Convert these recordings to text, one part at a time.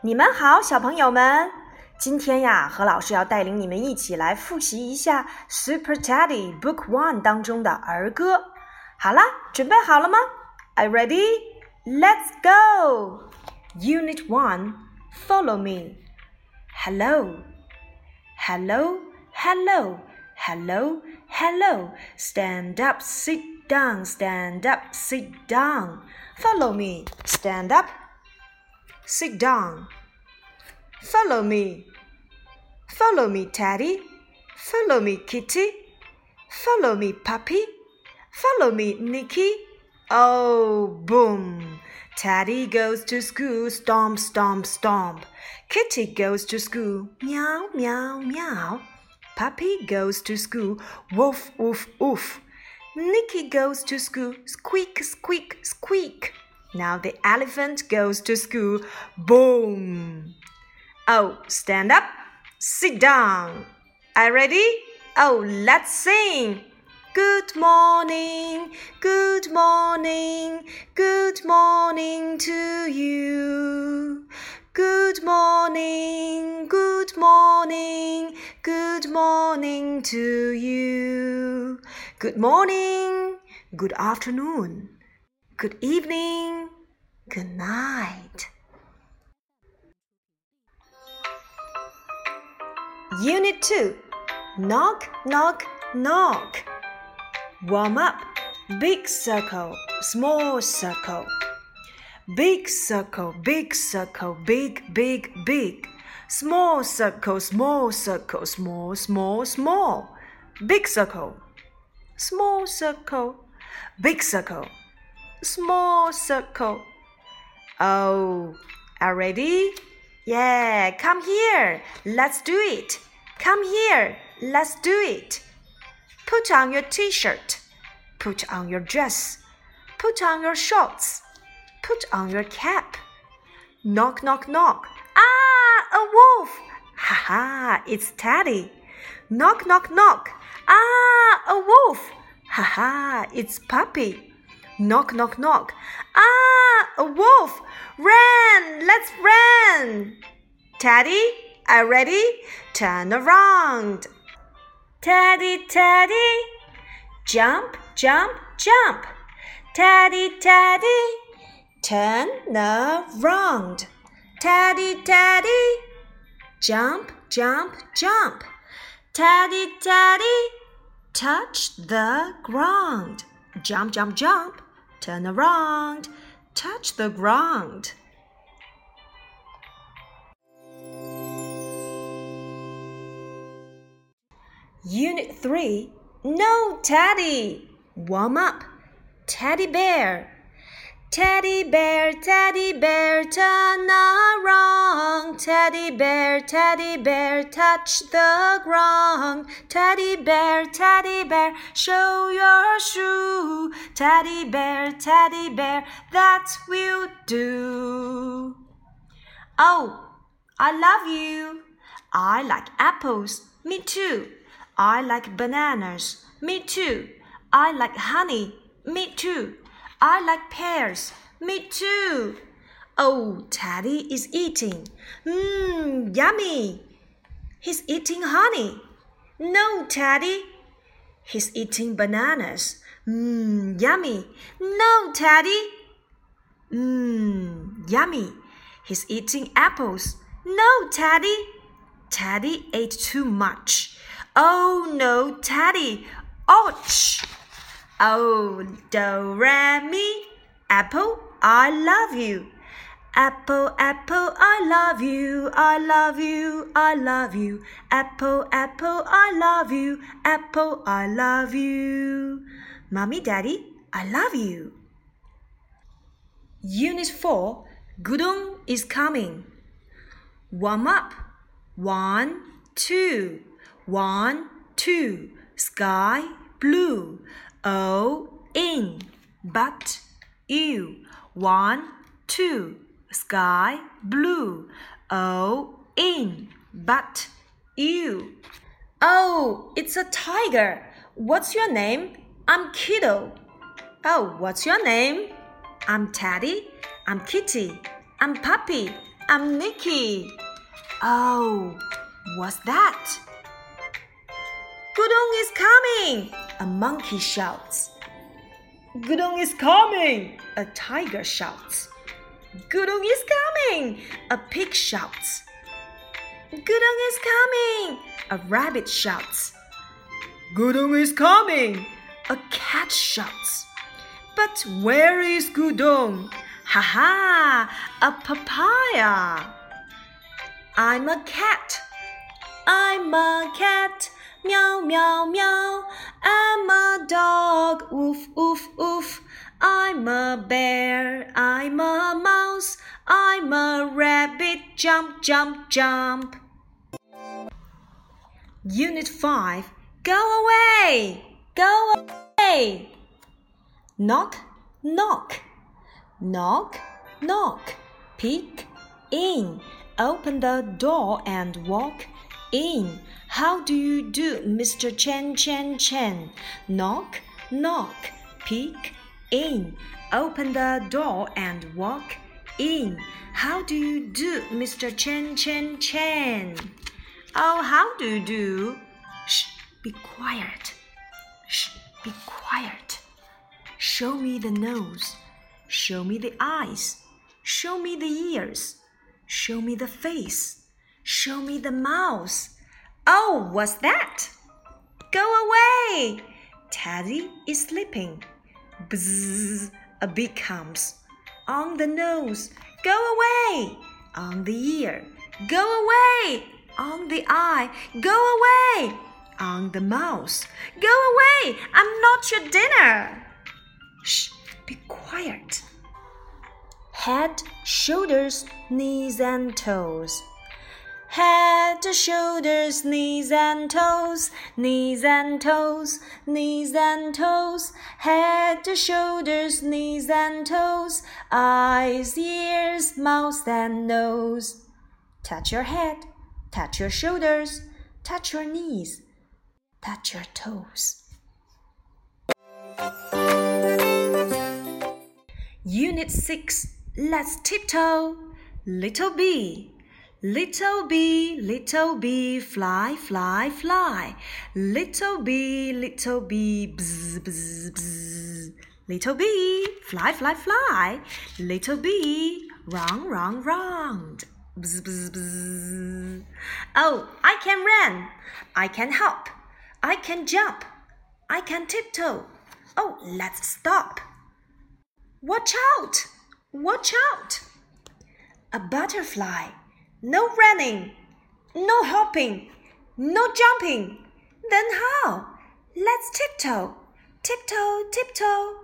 你们好，小朋友们。今天呀，何老师要带领你们一起来复习一下《Super Teddy Book One》当中的儿歌。好啦，准备好了吗？Are you ready? Let's go. Unit One. Follow me. Hello. Hello. Hello. Hello. Hello. Stand up. Sit down. Stand up. Sit down. Follow me. Stand up. Sit down. Follow me. Follow me, Teddy. Follow me, Kitty. Follow me, Puppy. Follow me, Nicky. Oh, boom. Teddy goes to school, stomp, stomp, stomp. Kitty goes to school, meow, meow, meow. Puppy goes to school, woof, woof, woof. Nicky goes to school, squeak, squeak, squeak. Now the elephant goes to school, boom. Oh, stand up, sit down. Are you ready? Oh, let's sing. Good morning, good morning, good morning to you. Good morning, good morning, good morning to you. Good morning, good afternoon, good evening, good night. Unit 2 Knock, knock, knock. Warm up. Big circle, small circle. Big circle, big circle, big, big, big. Small circle, small circle, small, small, small. Big circle, small circle, big circle, small circle. Oh, are ready? Yeah, come here. Let's do it. Come here. Let's do it. Put on your t shirt. Put on your dress. Put on your shorts. Put on your cap. Knock, knock, knock. Ah, a wolf. Ha ha, it's Teddy. Knock, knock, knock. Ah, a wolf. Ha ha, it's Puppy. Knock, knock, knock. Ah, a wolf. Run, let's run. Teddy, are you ready? Turn around. Teddy, Teddy. Jump, jump, jump. Teddy, Teddy. Turn around. Teddy, Teddy. Jump, jump, jump. Teddy, Teddy. Touch the ground. Jump, jump, jump. Turn around. Touch the ground. Unit 3 No Teddy! Warm up. Teddy bear. Teddy bear, teddy bear, turn around. Teddy bear, teddy bear, touch the ground. Teddy bear, teddy bear, show your shoe. Teddy bear, teddy bear, that will do. Oh, I love you. I like apples. Me too. I like bananas. Me too. I like honey. Me too. I like pears. Me too. Oh, Teddy is eating. Mmm, yummy. He's eating honey. No, Teddy. He's eating bananas. Mmm, yummy. No, Teddy. Mmm, yummy. He's eating apples. No, Teddy. Teddy ate too much. Oh no, Teddy! Ouch! Oh, do re mi. Apple, I love you. Apple, apple, I love you. I love you. I love you. Apple, apple, I love you. Apple, I love you. Mommy, Daddy, I love you. Unit 4 Gudong is coming. Warm up. One, two. One, two, sky blue. O in, but you. One, two, sky blue. O in, but you. Oh, it's a tiger. What's your name? I'm Kiddo. Oh, what's your name? I'm Teddy. I'm Kitty. I'm Puppy. I'm Nikki. Oh, what's that? Gudong is coming, a monkey shouts. Gudong is coming, a tiger shouts. Gudong is coming, a pig shouts. Gudong is coming, a rabbit shouts. Gudong is coming, a cat shouts. But where is Gudong? Ha ha, a papaya. I'm a cat. I'm a cat. Meow, meow, meow. I'm a dog. Woof, woof, woof. I'm a bear. I'm a mouse. I'm a rabbit. Jump, jump, jump. Unit 5 Go away! Go away! Knock, knock. Knock, knock. Peek in. Open the door and walk in. How do you do, Mr. Chen Chen Chen? Knock, knock. Peek in. Open the door and walk in. How do you do, Mr. Chen Chen Chen? Oh, how do you do? Shh, be quiet. Shh, be quiet. Show me the nose. Show me the eyes. Show me the ears. Show me the face. Show me the mouth. Oh, what's that? Go away. Teddy is sleeping. Bzzz, a bee comes. On the nose. Go away. On the ear. Go away on the eye. Go away! On the mouth. Go away! I'm not your dinner! Shh, be quiet. Head, shoulders, knees, and toes. Head, to shoulders, knees and toes, knees and toes, knees and toes, head, to shoulders, knees and toes, eyes, ears, mouth, and nose. Touch your head, Touch your shoulders, touch your knees, touch your toes. Unit 6 Let's tiptoe. Little bee. Little bee, little bee, fly, fly, fly. Little bee, little bee, bzz, bzz, bzz. Little bee, fly, fly, fly. Little bee, run, run, round. Bzz, bzz, bzz. Oh, I can run. I can hop. I can jump. I can tiptoe. Oh, let's stop. Watch out! Watch out! A butterfly. No running. No hopping. No jumping. Then how? Let's tiptoe. Tiptoe, tiptoe.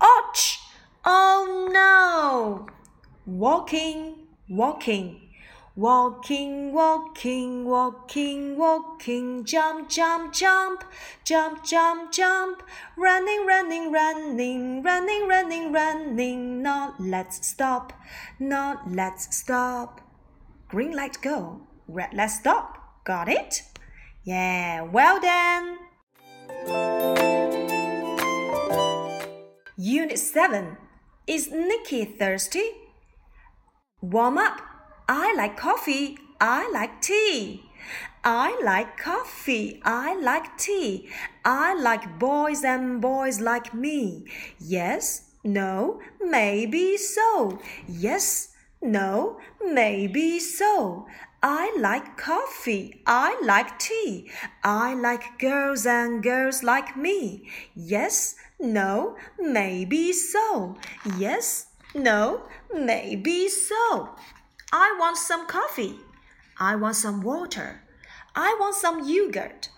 Ouch! Oh no! Walking, walking. Walking, walking, walking, walking, jump, jump, jump, jump, jump, jump, running, running, running, running, running, running, not let's stop, not let's stop. Green light go, red let's stop. Got it? Yeah, well done. Unit 7 Is Nikki thirsty? Warm up. I like coffee. I like tea. I like coffee. I like tea. I like boys and boys like me. Yes, no, maybe so. Yes, no, maybe so. I like coffee. I like tea. I like girls and girls like me. Yes, no, maybe so. Yes, no, maybe so. I want some coffee. I want some water. I want some yogurt.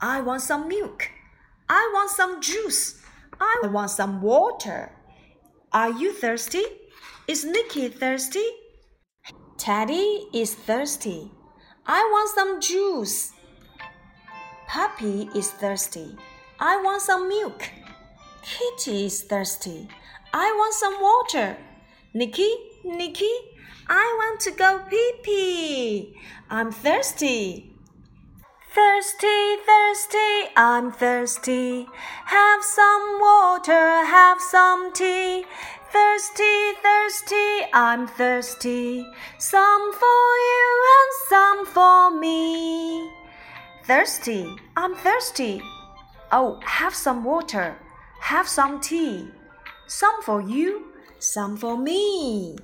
I want some milk. I want some juice. I want some water. Are you thirsty? Is Nikki thirsty? Teddy is thirsty. I want some juice. Puppy is thirsty. I want some milk. Kitty is thirsty. I want some water. Nikki, Nikki, I want to go pee pee. I'm thirsty. Thirsty, thirsty, I'm thirsty. Have some water, have some tea. Thirsty, thirsty, I'm thirsty. Some for you and some for me. Thirsty, I'm thirsty. Oh, have some water, have some tea. Some for you, some for me.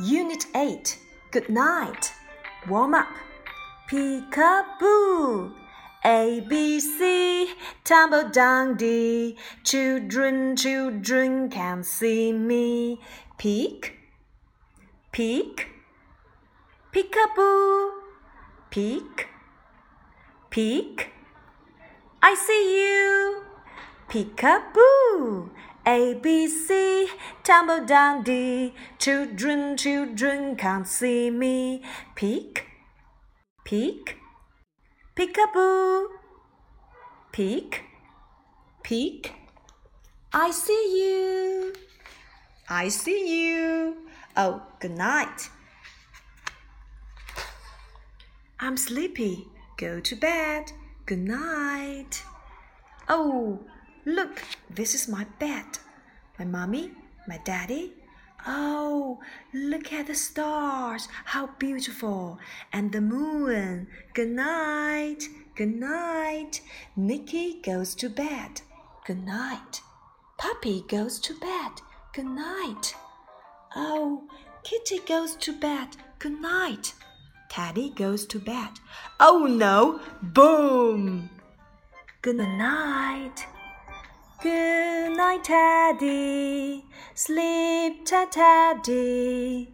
Unit 8 Good night. Warm up. Peekaboo. A, B, C, tumble down D. Children, children can see me. Peek, peek, peekaboo, peek, peek. I see you. Peekaboo. A, B, C, tumble down D. Children, children can't see me. Peek, peek, peekaboo. Peek, peek. I see you. I see you. Oh, good night. I'm sleepy. Go to bed. Good night. Oh, Look, this is my bed. My mommy, my daddy. Oh, look at the stars. How beautiful. And the moon. Good night. Good night. Nicky goes to bed. Good night. Puppy goes to bed. Good night. Oh, Kitty goes to bed. Good night. Teddy goes to bed. Oh no! Boom! Good night. Good night, Teddy. Sleep tight, Teddy.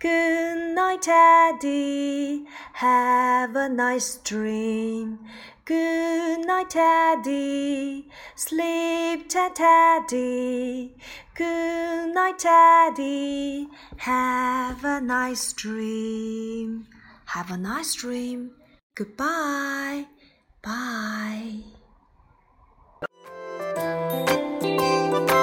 Good night, Teddy. Have a nice dream. Good night, Teddy. Sleep tight, Teddy. Good night, Teddy. Have a nice dream. Have a nice dream. Goodbye. Bye. Bye.